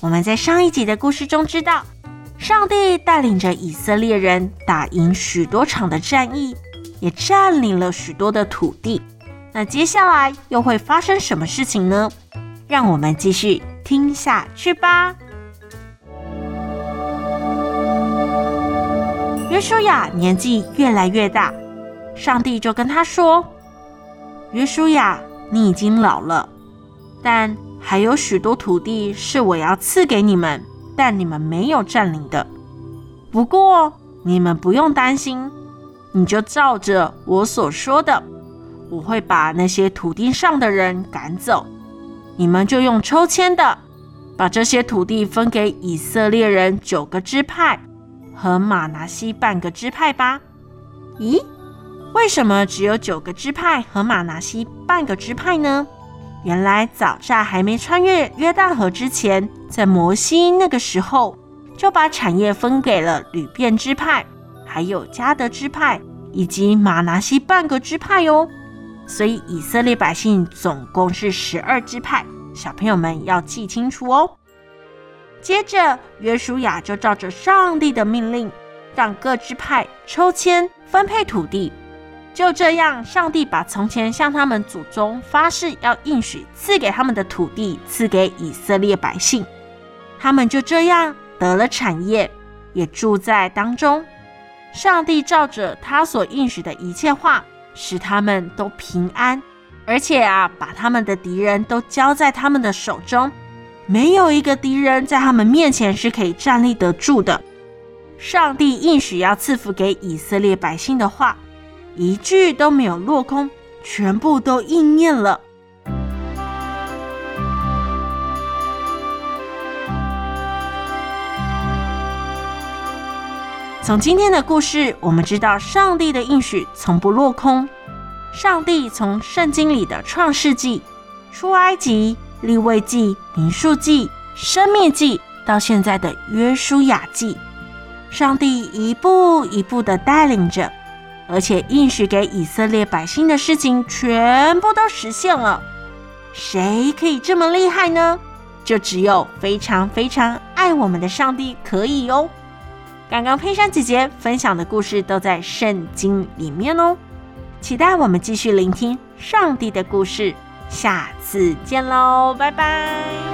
我们在上一集的故事中知道，上帝带领着以色列人打赢许多场的战役，也占领了许多的土地。那接下来又会发生什么事情呢？让我们继续听下去吧。约书亚年纪越来越大，上帝就跟他说：“约书亚，你已经老了，但……”还有许多土地是我要赐给你们，但你们没有占领的。不过你们不用担心，你就照着我所说的，我会把那些土地上的人赶走。你们就用抽签的，把这些土地分给以色列人九个支派和玛拿西半个支派吧。咦，为什么只有九个支派和玛拿西半个支派呢？原来早在还没穿越约旦河之前，在摩西那个时候，就把产业分给了流便支派，还有迦得支派以及玛拿西半个支派哟。所以以色列百姓总共是十二支派，小朋友们要记清楚哦。接着约书亚就照着上帝的命令，让各支派抽签分配土地。就这样，上帝把从前向他们祖宗发誓要应许赐给他们的土地赐给以色列百姓，他们就这样得了产业，也住在当中。上帝照着他所应许的一切话，使他们都平安，而且啊，把他们的敌人都交在他们的手中，没有一个敌人在他们面前是可以站立得住的。上帝应许要赐福给以色列百姓的话，一句都没有落空，全部都应验了。从今天的故事，我们知道上帝的应许从不落空。上帝从圣经里的创世纪、出埃及、立位记、民数记、申命记，到现在的约书亚记，上帝一步一步的带领着。而且应许给以色列百姓的事情全部都实现了，谁可以这么厉害呢？就只有非常非常爱我们的上帝可以哦。刚刚佩珊姐姐分享的故事都在圣经里面哦，期待我们继续聆听上帝的故事，下次见喽，拜拜。